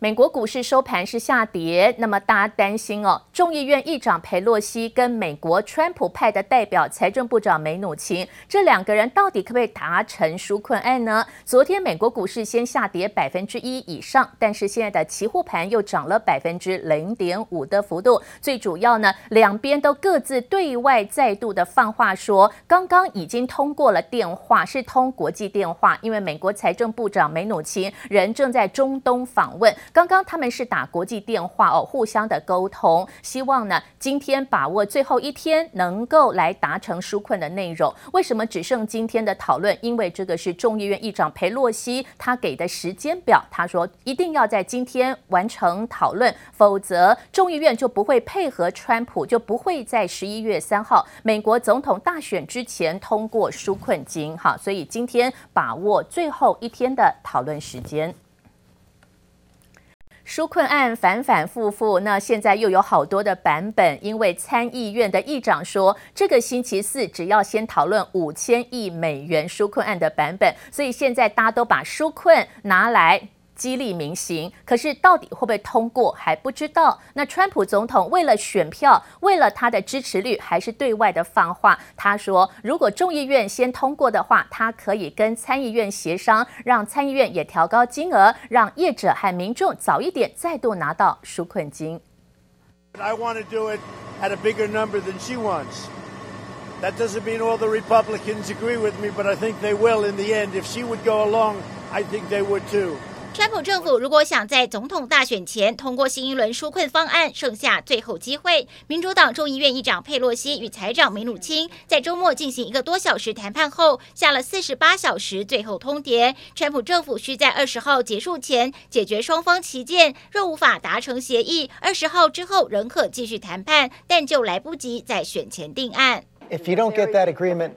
美国股市收盘是下跌，那么大家担心哦，众议院议长佩洛西跟美国川普派的代表财政部长梅努钦这两个人到底可不可以达成纾困案呢？昨天美国股市先下跌百分之一以上，但是现在的期货盘又涨了百分之零点五的幅度。最主要呢，两边都各自对外再度的放话说，刚刚已经通过了电话，是通国际电话，因为美国财政部长梅努钦人正在中东访问。刚刚他们是打国际电话哦，互相的沟通，希望呢今天把握最后一天能够来达成纾困的内容。为什么只剩今天的讨论？因为这个是众议院议长裴洛西他给的时间表，他说一定要在今天完成讨论，否则众议院就不会配合川普，就不会在十一月三号美国总统大选之前通过纾困金。好，所以今天把握最后一天的讨论时间。纾困案反反复复，那现在又有好多的版本，因为参议院的议长说，这个星期四只要先讨论五千亿美元纾困案的版本，所以现在大家都把纾困拿来。激励民心，可是到底会不会通过还不知道。那川普总统为了选票，为了他的支持率，还是对外的放话。他说，如果众议院先通过的话，他可以跟参议院协商，让参议院也调高金额，让业者和民众早一点再度拿到纾困金。I want to do it at a bigger number than she wants. That doesn't mean all the Republicans agree with me, but I think they will in the end. If she would go along, I think they would too. 川普政府如果想在总统大选前通过新一轮纾困方案，剩下最后机会。民主党众议院议长佩洛西与财长梅努钦在周末进行一个多小时谈判后，下了四十八小时最后通牒。川普政府需在二十号结束前解决双方旗舰，若无法达成协议，二十号之后仍可继续谈判，但就来不及在选前定案。If you don't get that agreement,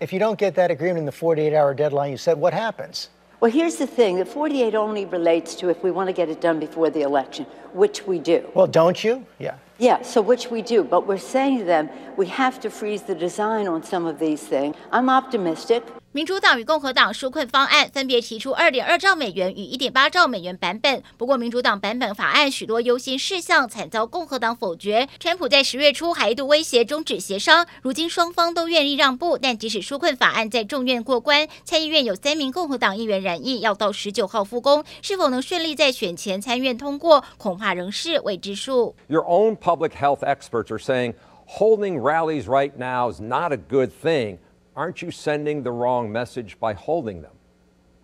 if you don't get that agreement in the 48-hour deadline, you said what happens? Well, here's the thing the 48 only relates to if we want to get it done before the election, which we do. Well, don't you? Yeah. Yeah, so which we do. But we're saying to them, we have to freeze the design on some of these things. I'm optimistic. 民主党与共和党纾困方案分别提出二点二兆美元与一点八兆美元版本，不过民主党版本法案许多优先事项惨遭共和党否决。川普在十月初还一度威胁终止协商，如今双方都愿意让步，但即使纾困法案在众院过关，参议院有三名共和党议员染疫，要到十九号复工，是否能顺利在选前参院通过，恐怕仍是未知数。Your own public health experts are saying holding rallies right now is not a good thing. Aren't you sending the wrong message by holding them?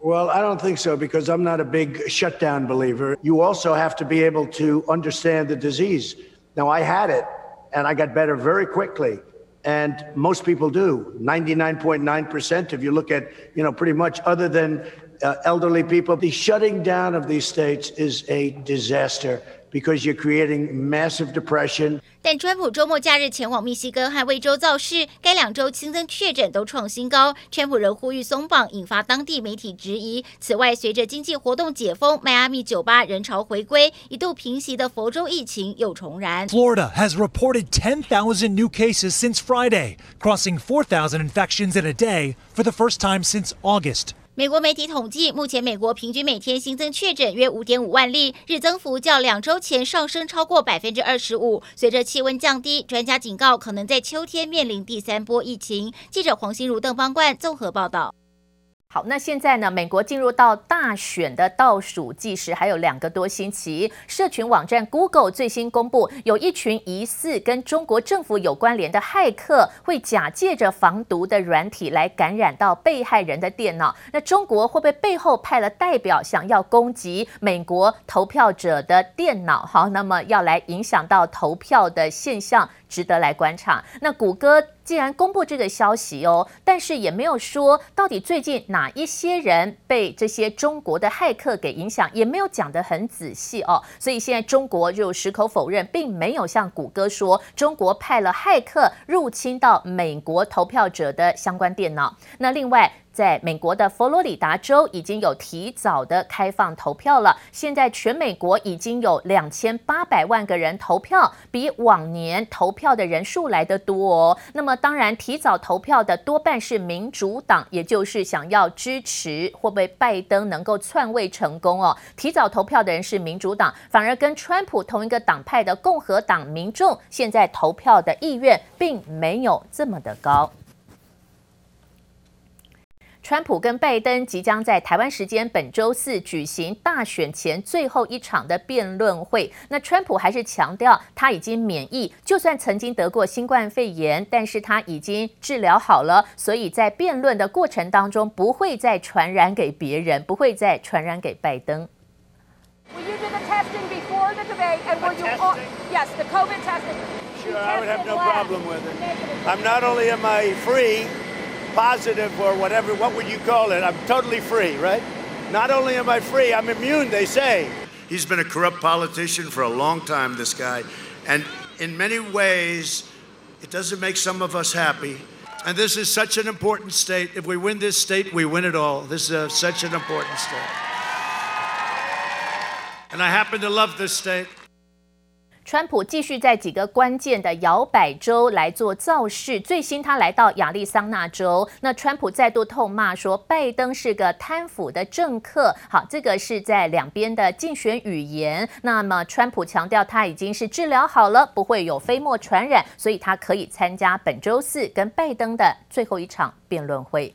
Well, I don't think so because I'm not a big shutdown believer. You also have to be able to understand the disease. Now, I had it and I got better very quickly. And most people do. 99.9% if you look at, you know, pretty much other than uh, elderly people, the shutting down of these states is a disaster. Because you're creating massive depression. 但川普周末假日前往密西根和威州造势，该两州新增确诊都创新高。川普仍呼吁松绑，引发当地媒体质疑。此外，随着经济活动解封，迈阿密酒吧人潮回归，一度平息的佛州疫情又重燃。Florida has reported 10,000 new cases since Friday, crossing 4,000 infections in a day for the first time since August. 美国媒体统计，目前美国平均每天新增确诊约五点五万例，日增幅较两周前上升超过百分之二十五。随着气温降低，专家警告可能在秋天面临第三波疫情。记者黄心如、邓邦冠综合报道。好，那现在呢？美国进入到大选的倒数计时，还有两个多星期。社群网站 Google 最新公布，有一群疑似跟中国政府有关联的骇客，会假借着防毒的软体来感染到被害人的电脑。那中国会不会背后派了代表，想要攻击美国投票者的电脑？好，那么要来影响到投票的现象，值得来观察。那谷歌。既然公布这个消息哦，但是也没有说到底最近哪一些人被这些中国的骇客给影响，也没有讲得很仔细哦。所以现在中国就矢口否认，并没有像谷歌说中国派了骇客入侵到美国投票者的相关电脑。那另外，在美国的佛罗里达州已经有提早的开放投票了。现在全美国已经有两千八百万个人投票，比往年投票的人数来得多哦。那么当然，提早投票的多半是民主党，也就是想要支持会不会拜登能够篡位成功哦。提早投票的人是民主党，反而跟川普同一个党派的共和党民众，现在投票的意愿并没有这么的高。川普跟拜登即将在台湾时间本周四举行大选前最后一场的辩论会。那川普还是强调他已经免疫，就算曾经得过新冠肺炎，但是他已经治疗好了，所以在辩论的过程当中不会再传染给别人，不会再传染给拜登。Will you do the testing before the debate and will you all, yes, the COVID testing? Sure, I would have no problem with it. I'm not only am I free. Positive or whatever, what would you call it? I'm totally free, right? Not only am I free, I'm immune, they say. He's been a corrupt politician for a long time, this guy. And in many ways, it doesn't make some of us happy. And this is such an important state. If we win this state, we win it all. This is a, such an important state. And I happen to love this state. 川普继续在几个关键的摇摆州来做造势。最新，他来到亚利桑那州，那川普再度痛骂说拜登是个贪腐的政客。好，这个是在两边的竞选语言。那么，川普强调他已经是治疗好了，不会有飞沫传染，所以他可以参加本周四跟拜登的最后一场辩论会。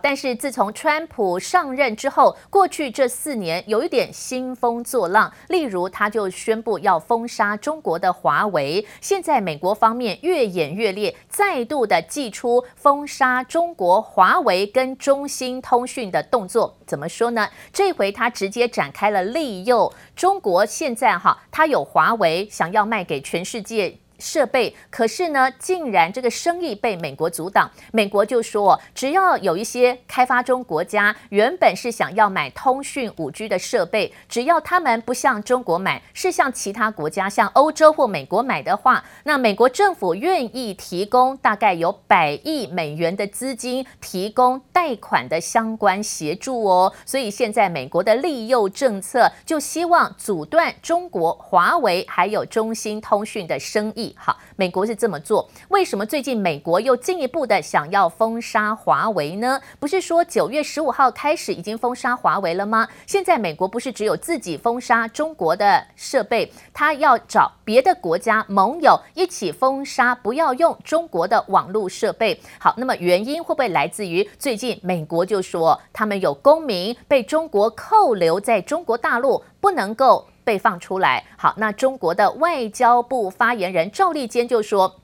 但是自从川普上任之后，过去这四年有一点兴风作浪，例如他就宣布要封杀中国的华为。现在美国方面越演越烈，再度的祭出封杀中国华为跟中兴通讯的动作。怎么说呢？这回他直接展开了利诱中国。现在哈，他有华为，想要卖给全世界。设备，可是呢，竟然这个生意被美国阻挡。美国就说，只要有一些开发中国家原本是想要买通讯五 G 的设备，只要他们不向中国买，是向其他国家，像欧洲或美国买的话，那美国政府愿意提供大概有百亿美元的资金，提供贷款的相关协助哦。所以现在美国的利诱政策，就希望阻断中国华为还有中兴通讯的生意。好，美国是这么做，为什么最近美国又进一步的想要封杀华为呢？不是说九月十五号开始已经封杀华为了吗？现在美国不是只有自己封杀中国的设备，他要找别的国家盟友一起封杀，不要用中国的网络设备。好，那么原因会不会来自于最近美国就说他们有公民被中国扣留在中国大陆，不能够。被放出来，好，那中国的外交部发言人赵立坚就说，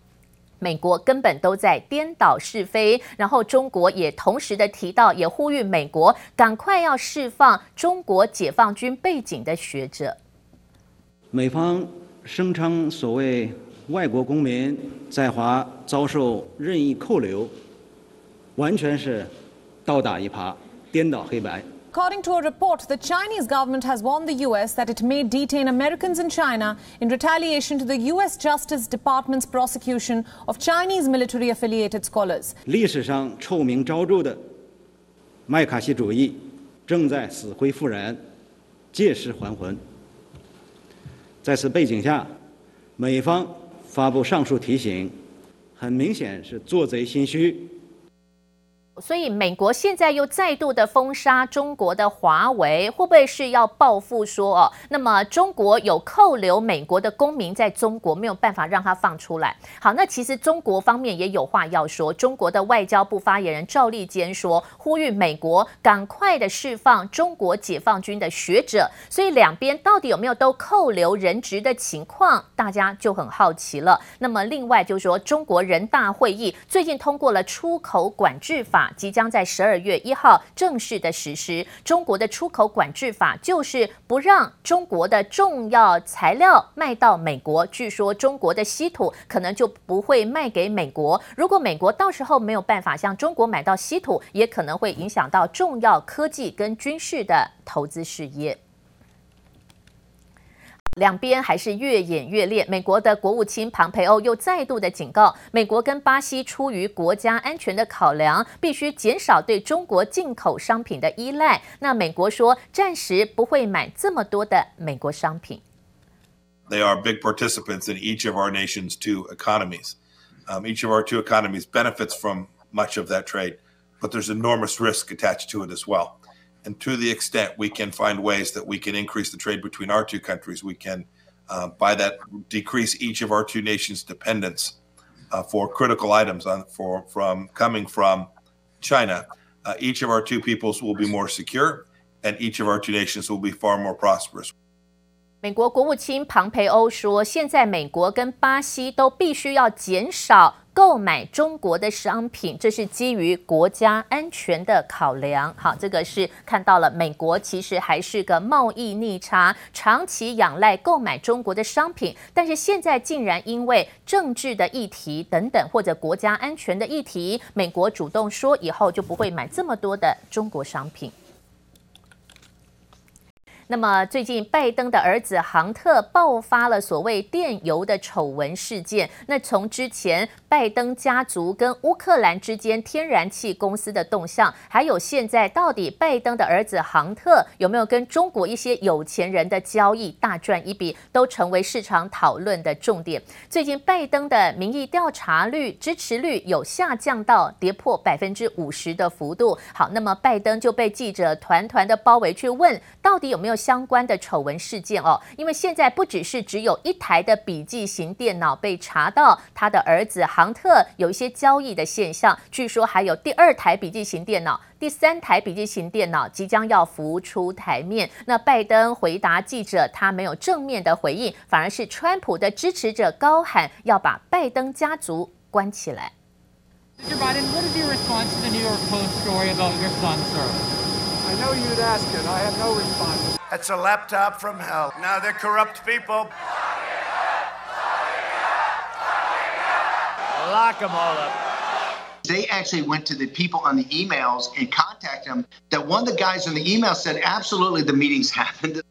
美国根本都在颠倒是非，然后中国也同时的提到，也呼吁美国赶快要释放中国解放军背景的学者。美方声称所谓外国公民在华遭受任意扣留，完全是倒打一耙，颠倒黑白。According to a report, the Chinese government has warned the U.S. that it may detain Americans in China in retaliation to the U.S. Justice Department's prosecution of Chinese military-affiliated scholars. 历史上臭名昭着的麦卡锡主义正在死灰复燃，借尸还魂。在此背景下，美方发布上述提醒，很明显是做贼心虚。 所以，美国现在又再度的封杀中国的华为，会不会是要报复说哦？那么中国有扣留美国的公民在中国，没有办法让他放出来。好，那其实中国方面也有话要说。中国的外交部发言人赵立坚说，呼吁美国赶快的释放中国解放军的学者。所以两边到底有没有都扣留人质的情况，大家就很好奇了。那么另外就是说，中国人大会议最近通过了出口管制法。即将在十二月一号正式的实施。中国的出口管制法就是不让中国的重要材料卖到美国。据说中国的稀土可能就不会卖给美国。如果美国到时候没有办法向中国买到稀土，也可能会影响到重要科技跟军事的投资事业。两边还是越演越烈。美国的国务卿庞培欧又再度的警告，美国跟巴西出于国家安全的考量，必须减少对中国进口商品的依赖。那美国说，暂时不会买这么多的美国商品。They are big participants in each of our nation's two economies. Um, each of our two economies benefits from much of that trade, but there's enormous risk attached to it as well. And to the extent we can find ways that we can increase the trade between our two countries, we can, uh, by that, decrease each of our two nations' dependence uh, for critical items on, for, from coming from China. Uh, each of our two peoples will be more secure, and each of our two nations will be far more prosperous. 美国国务卿庞培欧说：“现在美国跟巴西都必须要减少。” 购买中国的商品，这是基于国家安全的考量。好，这个是看到了，美国其实还是个贸易逆差，长期仰赖购买中国的商品，但是现在竟然因为政治的议题等等，或者国家安全的议题，美国主动说以后就不会买这么多的中国商品。那么最近，拜登的儿子杭特爆发了所谓电邮的丑闻事件。那从之前拜登家族跟乌克兰之间天然气公司的动向，还有现在到底拜登的儿子杭特有没有跟中国一些有钱人的交易大赚一笔，都成为市场讨论的重点。最近拜登的民意调查率支持率有下降到跌破百分之五十的幅度。好，那么拜登就被记者团团的包围去问，到底有没有？相关的丑闻事件哦，因为现在不只是只有一台的笔记型电脑被查到，他的儿子杭特有一些交易的现象，据说还有第二台笔记型电脑、第三台笔记型电脑即将要浮出台面。那拜登回答记者，他没有正面的回应，反而是川普的支持者高喊要把拜登家族关起来。Mr. Biden, what is your response to the New York Post story about your son, sir? I know you'd ask it. I have no response. That's a laptop from hell. Now they're corrupt people. Lock them all up. They actually went to the people on the emails and contacted them. That one of the guys on the email said, absolutely, the meetings happened.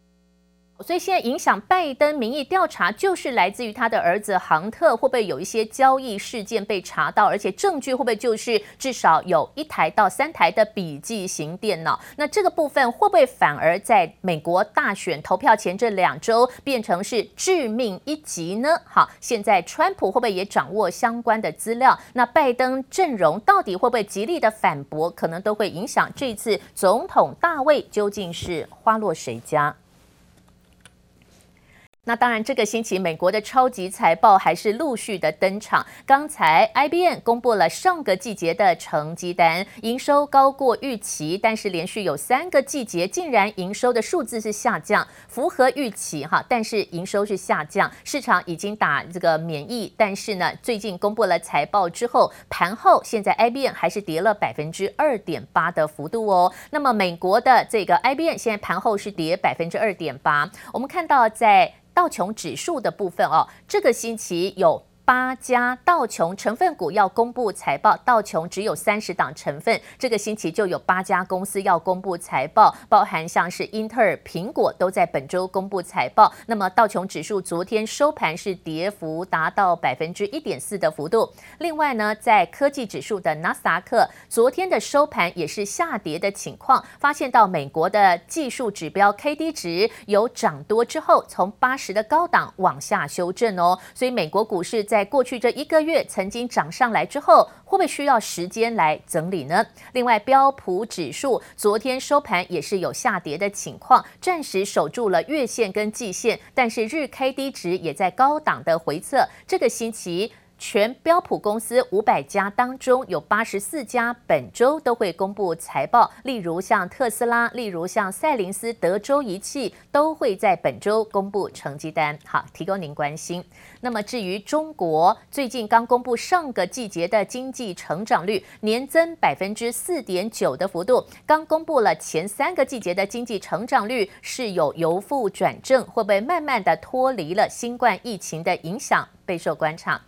所以现在影响拜登民意调查，就是来自于他的儿子杭特会不会有一些交易事件被查到，而且证据会不会就是至少有一台到三台的笔记型电脑？那这个部分会不会反而在美国大选投票前这两周变成是致命一击呢？好，现在川普会不会也掌握相关的资料？那拜登阵容到底会不会极力的反驳？可能都会影响这次总统大位究竟是花落谁家？那当然，这个星期美国的超级财报还是陆续的登场。刚才 IBM 公布了上个季节的成绩单，营收高过预期，但是连续有三个季节竟然营收的数字是下降，符合预期哈，但是营收是下降，市场已经打这个免疫。但是呢，最近公布了财报之后，盘后现在 IBM 还是跌了百分之二点八的幅度哦。那么美国的这个 IBM 现在盘后是跌百分之二点八，我们看到在。道琼指数的部分哦，这个星期有。八家道琼成分股要公布财报，道琼只有三十档成分，这个星期就有八家公司要公布财报，包含像是英特尔、苹果都在本周公布财报。那么道琼指数昨天收盘是跌幅达到百分之一点四的幅度。另外呢，在科技指数的纳斯达克，昨天的收盘也是下跌的情况，发现到美国的技术指标 KD 值有涨多之后，从八十的高档往下修正哦，所以美国股市在。在过去这一个月曾经涨上来之后，会不会需要时间来整理呢？另外，标普指数昨天收盘也是有下跌的情况，暂时守住了月线跟季线，但是日 K D 值也在高档的回测。这个星期。全标普公司五百家当中，有八十四家本周都会公布财报，例如像特斯拉，例如像赛灵斯、德州仪器，都会在本周公布成绩单。好，提供您关心。那么至于中国，最近刚公布上个季节的经济成长率，年增百分之四点九的幅度。刚公布了前三个季节的经济成长率是有由负转正，会不会慢慢的脱离了新冠疫情的影响，备受观察。